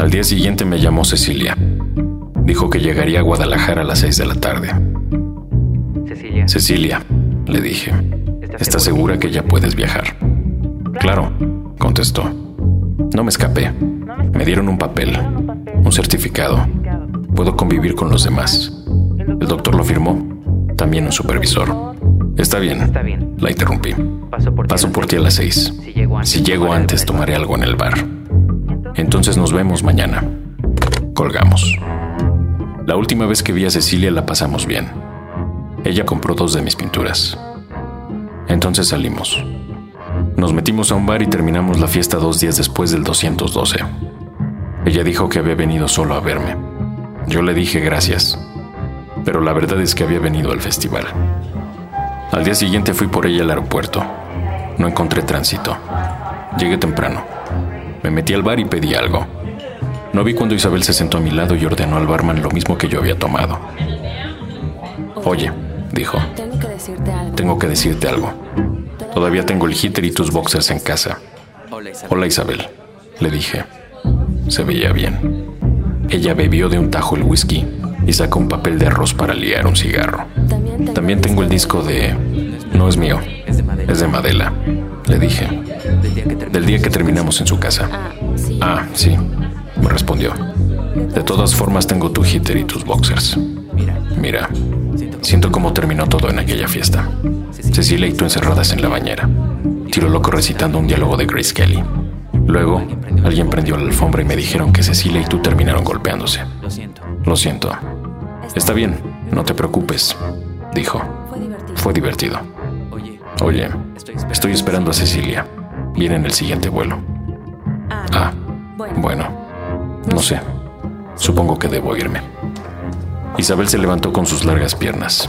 Al día siguiente me llamó Cecilia. Dijo que llegaría a Guadalajara a las seis de la tarde. Cecilia. Cecilia, le dije, ¿estás segura que ya puedes viajar? Claro, contestó. No me escapé. Me dieron un papel, un certificado. Puedo convivir con los demás. El doctor lo firmó, también un supervisor. Está bien, la interrumpí. Paso por ti. A las seis. Si llego antes, tomaré algo en el bar. Entonces nos vemos mañana. Colgamos. La última vez que vi a Cecilia la pasamos bien. Ella compró dos de mis pinturas. Entonces salimos. Nos metimos a un bar y terminamos la fiesta dos días después del 212. Ella dijo que había venido solo a verme. Yo le dije gracias, pero la verdad es que había venido al festival. Al día siguiente fui por ella al aeropuerto. No encontré tránsito. Llegué temprano. Me metí al bar y pedí algo. No vi cuando Isabel se sentó a mi lado y ordenó al barman lo mismo que yo había tomado. Oye, dijo, Tengo que decirte algo. Todavía tengo el heater y tus boxers en casa. Hola Isabel, le dije. Se veía bien. Ella bebió de un tajo el whisky y sacó un papel de arroz para liar un cigarro. También tengo, el disco de... No es mío, es de Madela, le dije. Del día que terminamos. En su casa. Ah, sí. Ah, sí, me respondió. De todas formas tengo tu heater y tus boxers. Mira, Mira, siento cómo terminó todo en aquella fiesta. Cecilia y tú encerradas en la bañera. Tiro loco recitando un diálogo de Grace Kelly. Luego, alguien prendió la alfombra y me dijeron que Cecilia y tú terminaron golpeándose. lo siento. Lo siento. Está bien, no te preocupes, dijo. Fue divertido. Fue divertido. Oye, estoy esperando a Cecilia. Viene en el siguiente vuelo. Ah, Ah, bueno. bueno, no sé. Supongo que debo irme. Isabel se levantó con sus largas piernas.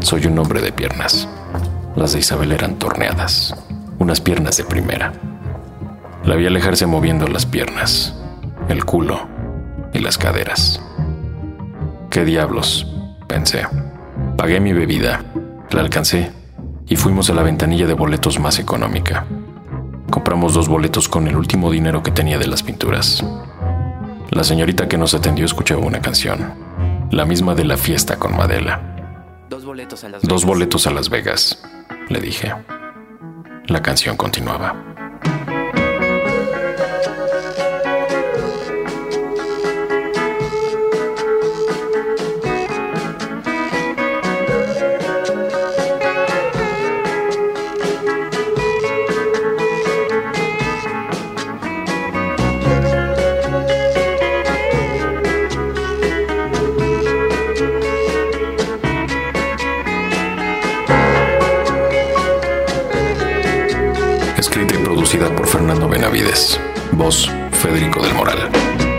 Soy un hombre de piernas. Las de Isabel eran torneadas, unas piernas de primera. La vi alejarse moviendo las piernas, el culo y las caderas. ¿Qué diablos? pensé. Pagué mi bebida, la alcancé y fuimos a la ventanilla de boletos más económica. Compramos dos boletos con el último dinero que tenía de las pinturas. La señorita que nos atendió escuchaba una canción, la misma de la fiesta con Madela. Dos boletos a las Dos Vegas. boletos a Las Vegas, le dije. La canción continuaba. Producida por Fernando Benavides. Voz, Federico del Moral.